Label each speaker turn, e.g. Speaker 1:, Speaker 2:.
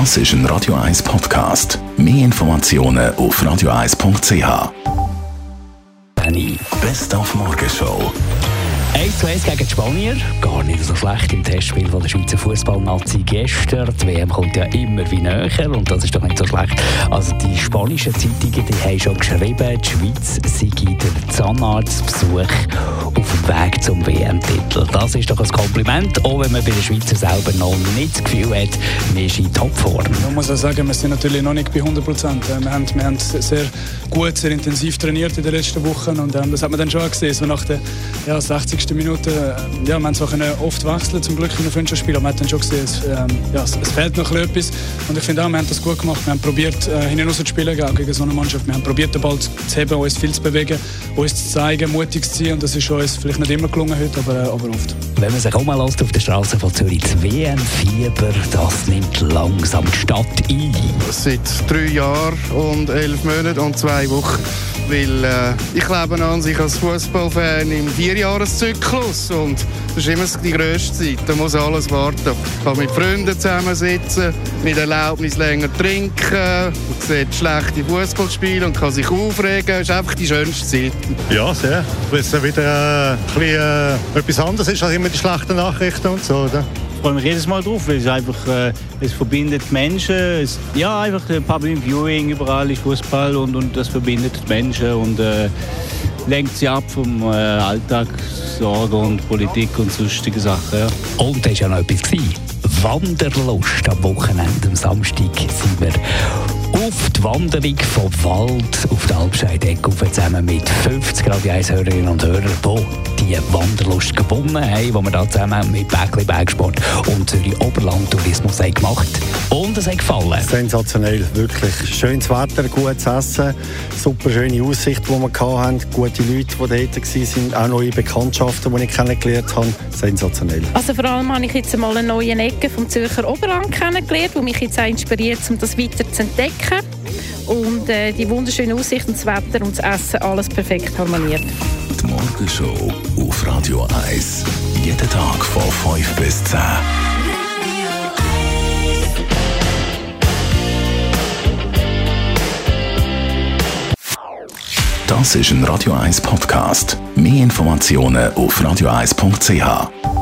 Speaker 1: Das ist ein Radio 1 Podcast. Mehr Informationen auf radio1.ch. Benny, Best auf Morgenshow.
Speaker 2: 1 zu 1 gegen die Spanier. Gar nicht so schlecht im Testspiel von der Schweizer Fußballnazi gestern. Die WM kommt ja immer wie näher und das ist doch nicht so schlecht. Also die spanischen Zeitungen die haben schon geschrieben, die Schweiz sei der Zahnarztbesuch auf dem Weg zum WM-Titel. Das ist doch ein Kompliment, auch wenn man bei den Schweizer selber noch nicht das Gefühl hat, man ist in Topform.
Speaker 3: Man muss auch sagen, wir sind natürlich noch nicht bei 100 Prozent. Wir haben, wir haben sehr gut, sehr intensiv trainiert in den letzten Wochen und ähm, das hat man dann schon gesehen, so nach der ja, 60 letzten Minuten, äh, ja, wir haben zwar oft wechseln zum Glück in den Freundschaftsspielen, aber man hat dann schon gesehen, es, ähm, ja, es, es, fehlt noch etwas. Und ich finde auch, wir haben das gut gemacht. Wir haben probiert, äh, hinten raus zu spielen gegen so eine Mannschaft. Wir haben probiert, den Ball zu heben, uns viel zu bewegen, uns zu zeigen, mutig zu sein. Und das ist uns vielleicht nicht immer gelungen heute, aber, äh, aber oft.
Speaker 2: Wenn man sich auch mal lässt auf der Straße von Zürich, das WM-Fieber, das nimmt langsam die Stadt ein.
Speaker 4: Seit drei Jahren und elf Monaten und zwei Wochen weil äh, ich lebe an sich als Fußballfan im Vierjahreszyklus und das ist immer die grösste Zeit. Da muss alles warten. Ich kann mit Freunden zusammensitzen, mit Erlaubnis länger trinken, man sieht schlechte Fußballspiele und kann sich aufregen. Das ist einfach die schönste Zeit.
Speaker 5: Ja, sehr. Weil es wieder äh, ein bisschen, äh, etwas anderes ist als immer die schlechten Nachrichten und so. Oder?
Speaker 6: freue mich jedes Mal drauf, weil es einfach äh, es verbindet Menschen. Es, ja, einfach Public Viewing überall ist Fußball und, und das verbindet Menschen und äh, lenkt sie ab vom äh, Alltag, Sorgen und Politik und sonstige Sachen. Ja.
Speaker 2: Und da war ja noch etwas. Wanderlust am Wochenende, am Samstag sind wir Wanderung vom Wald auf die Alpscheidecke zusammen mit 50 Radio 1 Hörerinnen und Hörern, die die Wanderlust gewonnen haben, die wir da zusammen mit Bäckli Bergsport und Zürich Oberland Tourismus haben gemacht Und es hat gefallen.
Speaker 7: Sensationell, wirklich. Schönes Wetter, gutes Essen, super schöne Aussicht, die wir hatten, gute Leute, die dort waren, auch neue Bekanntschaften, die ich kennengelernt habe. Sensationell.
Speaker 8: Also vor allem habe ich jetzt mal eine neue Ecke vom Zürcher Oberland kennengelernt, die mich jetzt auch inspiriert, um das weiter zu entdecken. Und äh, die wunderschöne Aussicht und das Wetter und das Essen, alles perfekt harmoniert.
Speaker 1: Die Morgenshow auf Radio 1. Jeden Tag von 5 bis 10. Das ist ein Radio 1 Podcast. Mehr Informationen auf radio1.ch.